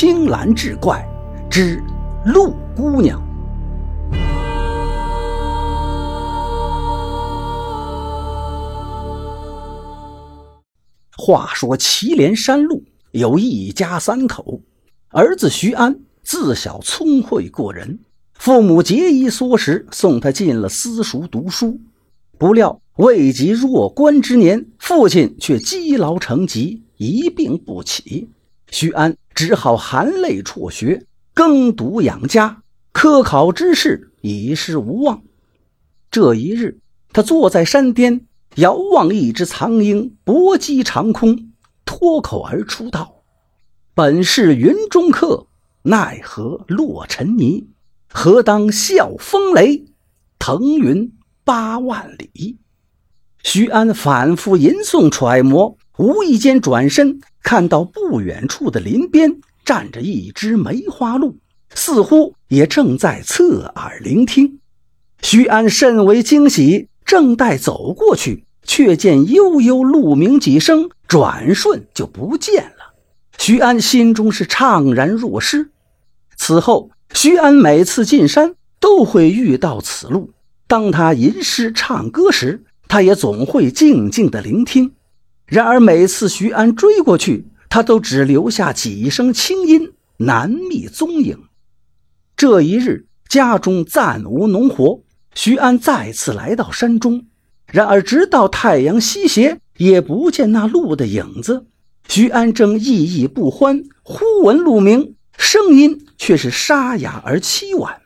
青蓝志怪之陆姑娘。话说祁连山路有一家三口，儿子徐安自小聪慧过人，父母节衣缩食送他进了私塾读书。不料未及弱冠之年，父亲却积劳成疾，一病不起。徐安只好含泪辍学，耕读养家，科考之事已是无望。这一日，他坐在山巅。遥望一只苍鹰搏击长空，脱口而出道：“本是云中客，奈何落尘泥？何当笑风雷，腾云八万里？”徐安反复吟诵揣摩，无意间转身看到不远处的林边站着一只梅花鹿，似乎也正在侧耳聆听。徐安甚为惊喜。正待走过去，却见悠悠鹿鸣几声，转瞬就不见了。徐安心中是怅然若失。此后，徐安每次进山都会遇到此鹿。当他吟诗唱歌时，他也总会静静的聆听。然而每次徐安追过去，他都只留下几声轻音，难觅踪影。这一日，家中暂无农活。徐安再次来到山中，然而直到太阳西斜，也不见那鹿的影子。徐安正意意不欢，忽闻鹿鸣，声音却是沙哑而凄婉。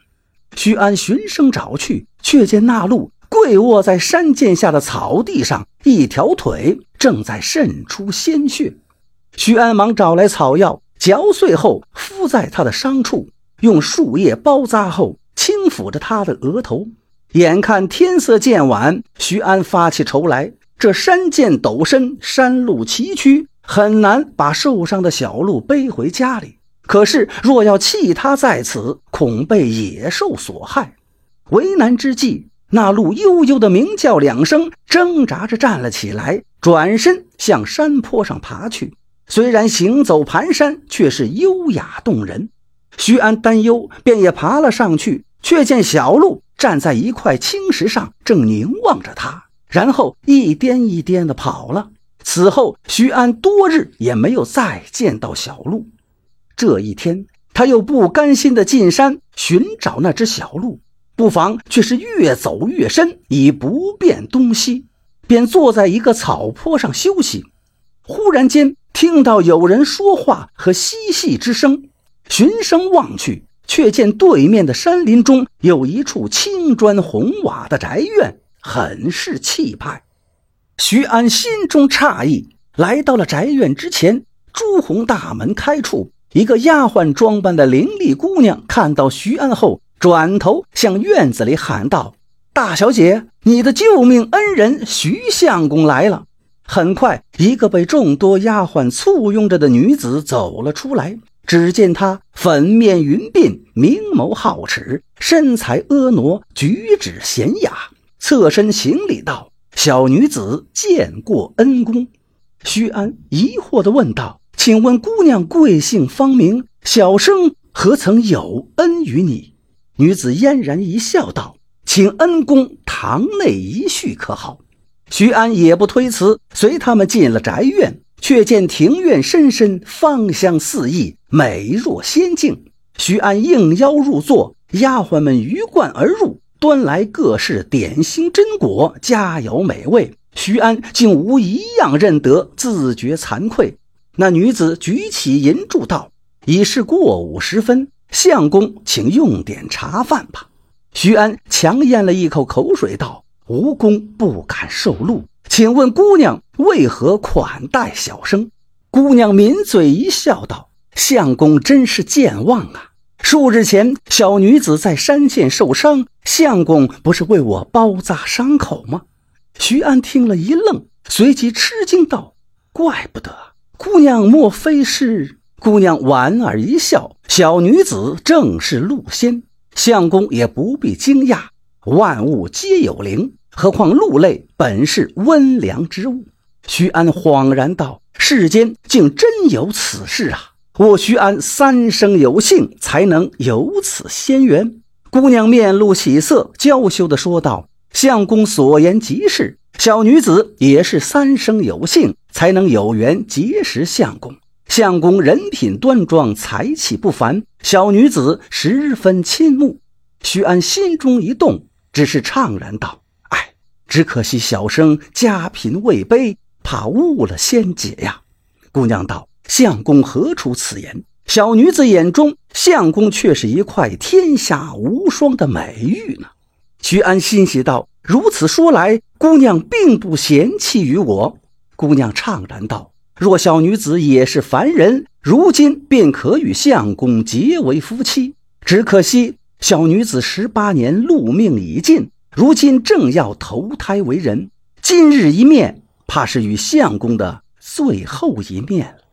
徐安循声找去，却见那鹿跪卧在山涧下的草地上，一条腿正在渗出鲜血。徐安忙找来草药，嚼碎后敷在他的伤处，用树叶包扎后，轻抚着他的额头。眼看天色渐晚，徐安发起愁来。这山涧陡深，山路崎岖，很难把受伤的小鹿背回家里。可是若要弃他在此，恐被野兽所害。为难之际，那鹿悠悠的鸣叫两声，挣扎着站了起来，转身向山坡上爬去。虽然行走蹒跚，却是优雅动人。徐安担忧，便也爬了上去，却见小鹿。站在一块青石上，正凝望着他，然后一颠一颠地跑了。此后，徐安多日也没有再见到小鹿。这一天，他又不甘心地进山寻找那只小鹿，不妨却是越走越深，已不辨东西，便坐在一个草坡上休息。忽然间，听到有人说话和嬉戏之声，循声望去。却见对面的山林中有一处青砖红瓦的宅院，很是气派。徐安心中诧异，来到了宅院之前。朱红大门开处，一个丫鬟装扮的伶俐姑娘看到徐安后，转头向院子里喊道：“大小姐，你的救命恩人徐相公来了。”很快，一个被众多丫鬟簇拥着的女子走了出来。只见她粉面云鬓，明眸皓齿，身材婀娜，举止娴雅，侧身行礼道：“小女子见过恩公。”徐安疑惑地问道：“请问姑娘贵姓芳名？小生何曾有恩于你？”女子嫣然一笑，道：“请恩公堂内一叙可好？”徐安也不推辞，随他们进了宅院。却见庭院深深，芳香四溢，美若仙境。徐安应邀入座，丫鬟们鱼贯而入，端来各式点心珍果，佳肴美味。徐安竟无一样认得，自觉惭愧。那女子举起银柱道：“已是过午时分，相公请用点茶饭吧。”徐安强咽了一口口水道：“无功不敢受禄。”请问姑娘为何款待小生？姑娘抿嘴一笑，道：“相公真是健忘啊！数日前小女子在山涧受伤，相公不是为我包扎伤口吗？”徐安听了一愣，随即吃惊道：“怪不得，姑娘莫非是……”姑娘莞尔一笑：“小女子正是鹿仙，相公也不必惊讶，万物皆有灵。”何况鹿类本是温良之物。徐安恍然道：“世间竟真有此事啊！”我徐安三生有幸，才能有此仙缘。”姑娘面露喜色，娇羞地说道：“相公所言极是，小女子也是三生有幸，才能有缘结识相公。相公人品端庄，才气不凡，小女子十分倾慕。”徐安心中一动，只是怅然道：“哎，只可惜小生家贫位卑，怕误了仙姐呀。”姑娘道：“相公何出此言？”小女子眼中，相公却是一块天下无双的美玉呢。徐安欣喜道：“如此说来，姑娘并不嫌弃于我。”姑娘怅然道：“若小女子也是凡人，如今便可与相公结为夫妻。只可惜小女子十八年禄命已尽，如今正要投胎为人，今日一面，怕是与相公的最后一面了。”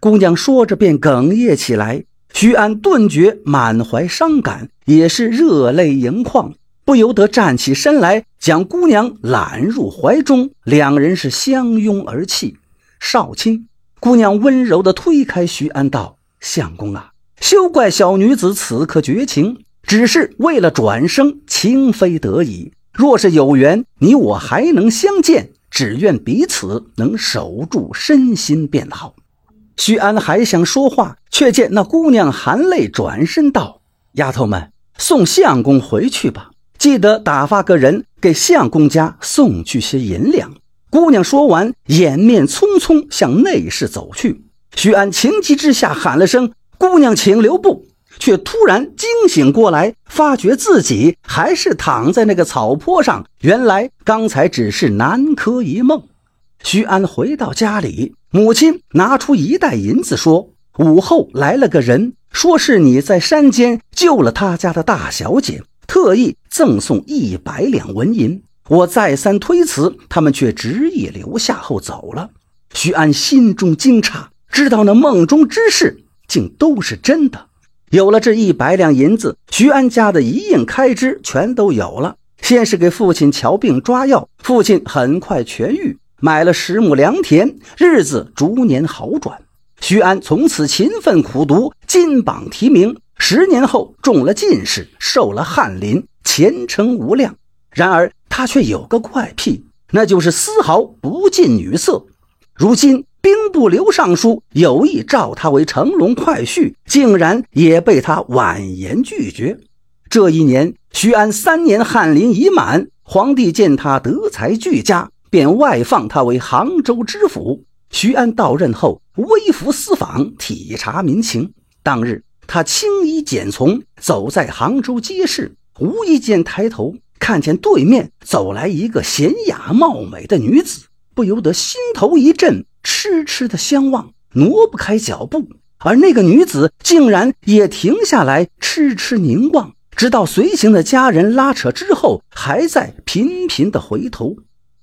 姑娘说着，便哽咽起来。徐安顿觉满怀伤感，也是热泪盈眶，不由得站起身来，将姑娘揽入怀中，两人是相拥而泣。少卿，姑娘温柔地推开徐安，道：“相公啊，休怪小女子此刻绝情，只是为了转生，情非得已。若是有缘，你我还能相见，只愿彼此能守住身心便好。”徐安还想说话，却见那姑娘含泪转身道：“丫头们，送相公回去吧，记得打发个人给相公家送去些银两。”姑娘说完，掩面匆匆向内室走去。徐安情急之下喊了声：“姑娘，请留步！”却突然惊醒过来，发觉自己还是躺在那个草坡上。原来刚才只是南柯一梦。徐安回到家里。母亲拿出一袋银子，说：“午后来了个人，说是你在山间救了他家的大小姐，特意赠送一百两纹银。我再三推辞，他们却执意留下后走了。”徐安心中惊诧，知道那梦中之事竟都是真的。有了这一百两银子，徐安家的一应开支全都有了。先是给父亲瞧病抓药，父亲很快痊愈。买了十亩良田，日子逐年好转。徐安从此勤奋苦读，金榜题名。十年后中了进士，受了翰林，前程无量。然而他却有个怪癖，那就是丝毫不近女色。如今兵部刘尚书有意召他为乘龙快婿，竟然也被他婉言拒绝。这一年，徐安三年翰林已满，皇帝见他德才俱佳。便外放他为杭州知府。徐安到任后，微服私访，体察民情。当日，他轻衣简从，走在杭州街市，无意间抬头看见对面走来一个娴雅貌美的女子，不由得心头一震，痴痴的相望，挪不开脚步。而那个女子竟然也停下来，痴痴凝望，直到随行的家人拉扯之后，还在频频的回头。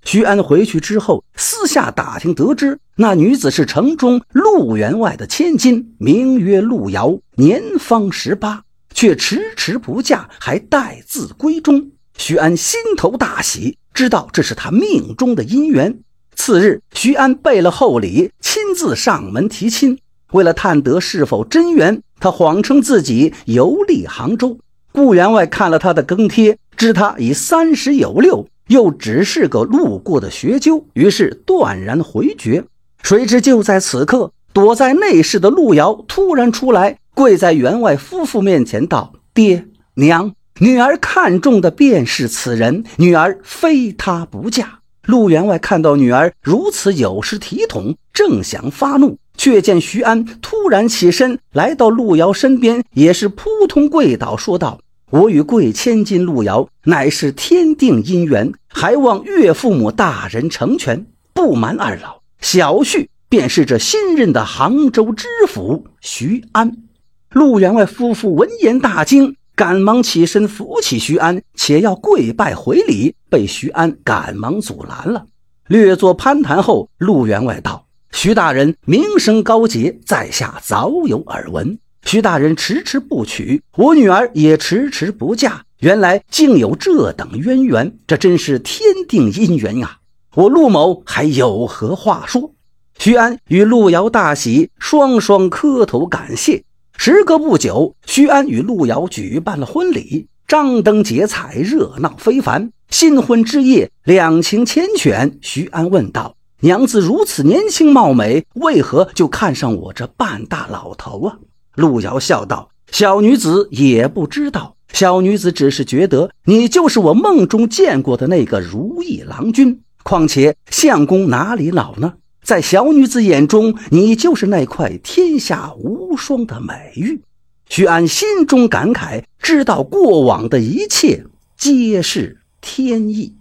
徐安回去之后，私下打听得知，那女子是城中陆员外的千金，名曰陆瑶，年方十八，却迟迟不嫁，还待字闺中。徐安心头大喜，知道这是他命中的姻缘。次日，徐安备了厚礼，亲自上门提亲。为了探得是否真缘，他谎称自己游历杭州。顾员外看了他的更帖，知他已三十有六。又只是个路过的学究，于是断然回绝。谁知就在此刻，躲在内室的陆瑶突然出来，跪在员外夫妇面前道：“爹娘，女儿看中的便是此人，女儿非他不嫁。”陆员外看到女儿如此有失体统，正想发怒，却见徐安突然起身来到陆瑶身边，也是扑通跪倒，说道。我与贵千金陆瑶乃是天定姻缘，还望岳父母大人成全。不瞒二老，小婿便是这新任的杭州知府徐安。陆员外夫妇闻言大惊，赶忙起身扶起徐安，且要跪拜回礼，被徐安赶忙阻拦了。略作攀谈后，陆员外道：“徐大人名声高洁，在下早有耳闻。”徐大人迟迟不娶，我女儿也迟迟不嫁，原来竟有这等渊源，这真是天定姻缘呀！我陆某还有何话说？徐安与陆瑶大喜，双双磕头感谢。时隔不久，徐安与路遥举办了婚礼，张灯结彩，热闹非凡。新婚之夜，两情缱绻。徐安问道：“娘子如此年轻貌美，为何就看上我这半大老头啊？”路遥笑道：“小女子也不知道，小女子只是觉得你就是我梦中见过的那个如意郎君。况且相公哪里老呢？”在小女子眼中，你就是那块天下无双的美玉。徐安心中感慨，知道过往的一切皆是天意。